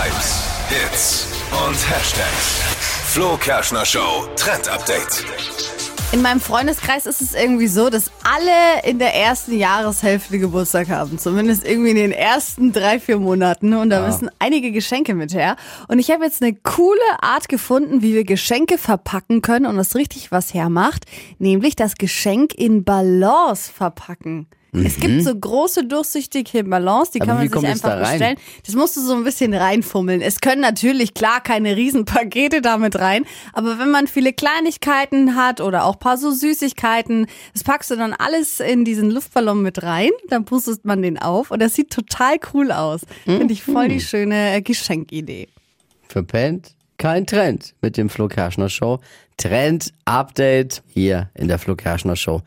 Hypes, Hits und Hashtags. Flo Kerschner Show Trend Update. In meinem Freundeskreis ist es irgendwie so, dass alle in der ersten Jahreshälfte Geburtstag haben. Zumindest irgendwie in den ersten drei, vier Monaten. Und da müssen einige Geschenke mit her. Und ich habe jetzt eine coole Art gefunden, wie wir Geschenke verpacken können und das richtig was hermacht. Nämlich das Geschenk in Balance verpacken. Es gibt so große durchsichtige Ballons, die Aber kann man sich einfach da bestellen. Das musst du so ein bisschen reinfummeln. Es können natürlich klar keine Riesenpakete damit rein, aber wenn man viele Kleinigkeiten hat oder auch paar so Süßigkeiten, das packst du dann alles in diesen Luftballon mit rein, dann pustest man den auf und das sieht total cool aus. Finde ich voll Mhm. die schöne äh, Geschenkidee. Verpennt? Kein Trend mit dem Flo Kerschner Show. Trend Update hier in der Flo Kerschner Show.